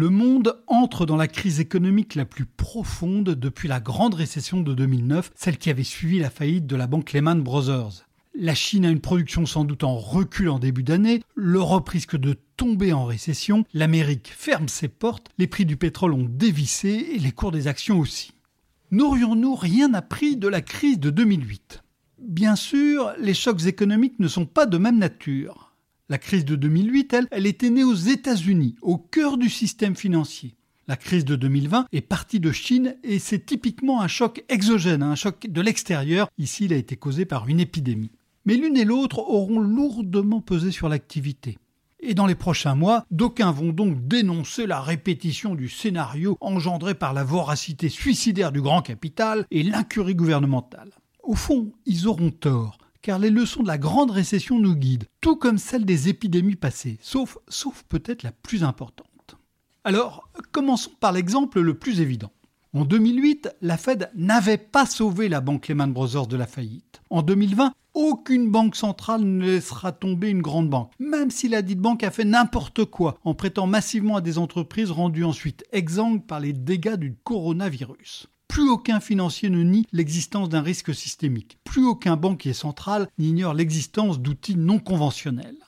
Le monde entre dans la crise économique la plus profonde depuis la grande récession de 2009, celle qui avait suivi la faillite de la banque Lehman Brothers. La Chine a une production sans doute en recul en début d'année, l'Europe risque de tomber en récession, l'Amérique ferme ses portes, les prix du pétrole ont dévissé et les cours des actions aussi. N'aurions-nous rien appris de la crise de 2008 Bien sûr, les chocs économiques ne sont pas de même nature. La crise de 2008, elle, elle était née aux États-Unis, au cœur du système financier. La crise de 2020 est partie de Chine et c'est typiquement un choc exogène, un choc de l'extérieur. Ici, il a été causé par une épidémie mais l'une et l'autre auront lourdement pesé sur l'activité. Et dans les prochains mois, d'aucuns vont donc dénoncer la répétition du scénario engendré par la voracité suicidaire du grand capital et l'incurie gouvernementale. Au fond, ils auront tort, car les leçons de la grande récession nous guident, tout comme celles des épidémies passées, sauf, peut-être la plus importante. Alors, commençons par l'exemple le plus évident. En 2008, la Fed n'avait pas sauvé la banque Lehman Brothers de la faillite. En 2020, aucune banque centrale ne laissera tomber une grande banque, même si la dite banque a fait n'importe quoi en prêtant massivement à des entreprises rendues ensuite exsangues par les dégâts du coronavirus. Plus aucun financier ne nie l'existence d'un risque systémique. Plus aucun banquier central n'ignore l'existence d'outils non conventionnels.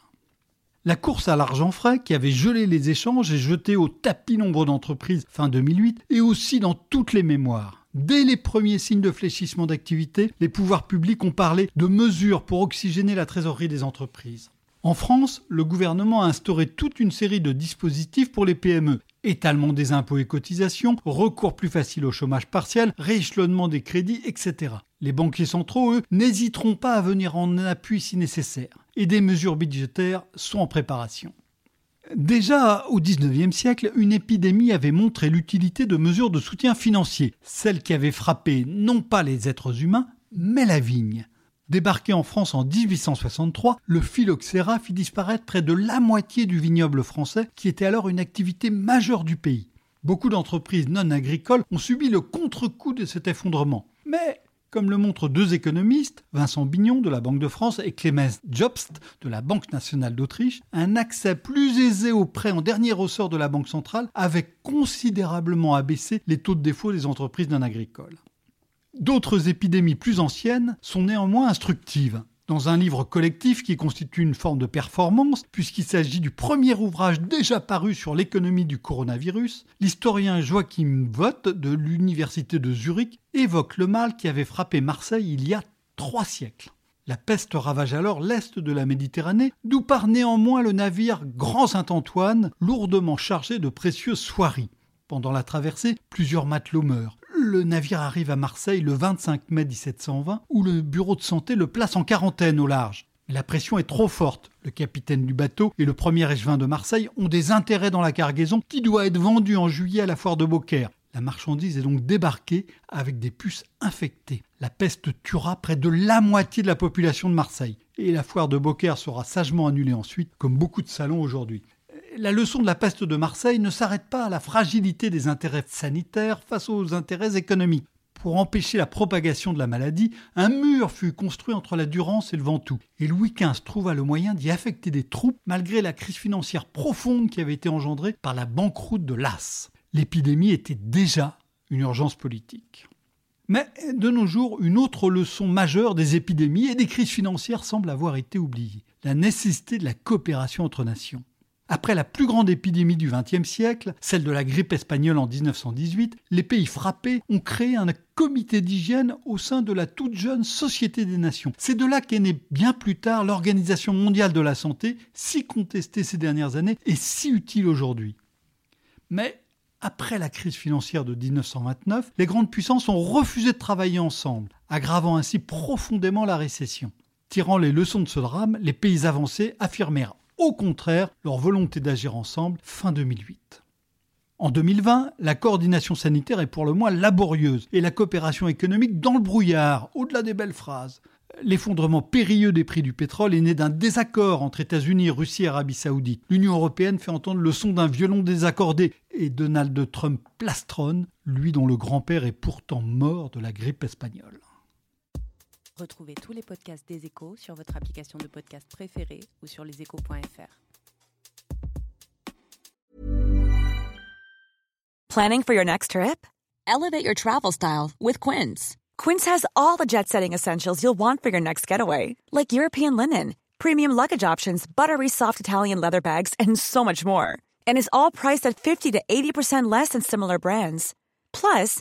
La course à l'argent frais, qui avait gelé les échanges et jeté au tapis nombre d'entreprises fin 2008, est aussi dans toutes les mémoires. Dès les premiers signes de fléchissement d'activité, les pouvoirs publics ont parlé de mesures pour oxygéner la trésorerie des entreprises. En France, le gouvernement a instauré toute une série de dispositifs pour les PME. Étalement des impôts et cotisations, recours plus facile au chômage partiel, rééchelonnement des crédits, etc. Les banquiers centraux, eux, n'hésiteront pas à venir en appui si nécessaire et des mesures budgétaires sont en préparation. Déjà au XIXe siècle, une épidémie avait montré l'utilité de mesures de soutien financier, celles qui avaient frappé non pas les êtres humains, mais la vigne. Débarqué en France en 1863, le phylloxéra fit disparaître près de la moitié du vignoble français, qui était alors une activité majeure du pays. Beaucoup d'entreprises non agricoles ont subi le contre-coup de cet effondrement. Mais comme le montrent deux économistes, Vincent Bignon de la Banque de France et Clemens Jobst de la Banque nationale d'Autriche, un accès plus aisé aux prêts en dernier ressort de la Banque centrale avait considérablement abaissé les taux de défaut des entreprises non agricoles. D'autres épidémies plus anciennes sont néanmoins instructives dans un livre collectif qui constitue une forme de performance, puisqu'il s'agit du premier ouvrage déjà paru sur l'économie du coronavirus, l'historien Joachim Vott de l'Université de Zurich évoque le mal qui avait frappé Marseille il y a trois siècles. La peste ravage alors l'est de la Méditerranée, d'où part néanmoins le navire Grand Saint-Antoine, lourdement chargé de précieuses soieries. Pendant la traversée, plusieurs matelots meurent le navire arrive à Marseille le 25 mai 1720, où le bureau de santé le place en quarantaine au large. La pression est trop forte. Le capitaine du bateau et le premier échevin de Marseille ont des intérêts dans la cargaison qui doit être vendue en juillet à la foire de Beaucaire. La marchandise est donc débarquée avec des puces infectées. La peste tuera près de la moitié de la population de Marseille. Et la foire de Beaucaire sera sagement annulée ensuite, comme beaucoup de salons aujourd'hui la leçon de la peste de Marseille ne s'arrête pas à la fragilité des intérêts sanitaires face aux intérêts économiques. Pour empêcher la propagation de la maladie, un mur fut construit entre la Durance et le Ventoux, et Louis XV trouva le moyen d'y affecter des troupes malgré la crise financière profonde qui avait été engendrée par la banqueroute de l'As. L'épidémie était déjà une urgence politique. Mais de nos jours, une autre leçon majeure des épidémies et des crises financières semble avoir été oubliée, la nécessité de la coopération entre nations. Après la plus grande épidémie du XXe siècle, celle de la grippe espagnole en 1918, les pays frappés ont créé un comité d'hygiène au sein de la toute jeune Société des Nations. C'est de là qu'est née bien plus tard l'Organisation mondiale de la santé, si contestée ces dernières années et si utile aujourd'hui. Mais après la crise financière de 1929, les grandes puissances ont refusé de travailler ensemble, aggravant ainsi profondément la récession. Tirant les leçons de ce drame, les pays avancés affirmèrent au contraire leur volonté d'agir ensemble fin 2008. En 2020, la coordination sanitaire est pour le moins laborieuse et la coopération économique dans le brouillard, au-delà des belles phrases. L'effondrement périlleux des prix du pétrole est né d'un désaccord entre États-Unis, Russie et Arabie Saoudite. L'Union européenne fait entendre le son d'un violon désaccordé et Donald Trump plastronne, lui dont le grand-père est pourtant mort de la grippe espagnole. Retrouvez tous les podcasts des échos sur votre application de podcast préférée ou sur leséchos.fr. Planning for your next trip? Elevate your travel style with Quince. Quince has all the jet setting essentials you'll want for your next getaway, like European linen, premium luggage options, buttery soft Italian leather bags, and so much more. And is all priced at 50 to 80% less than similar brands. Plus,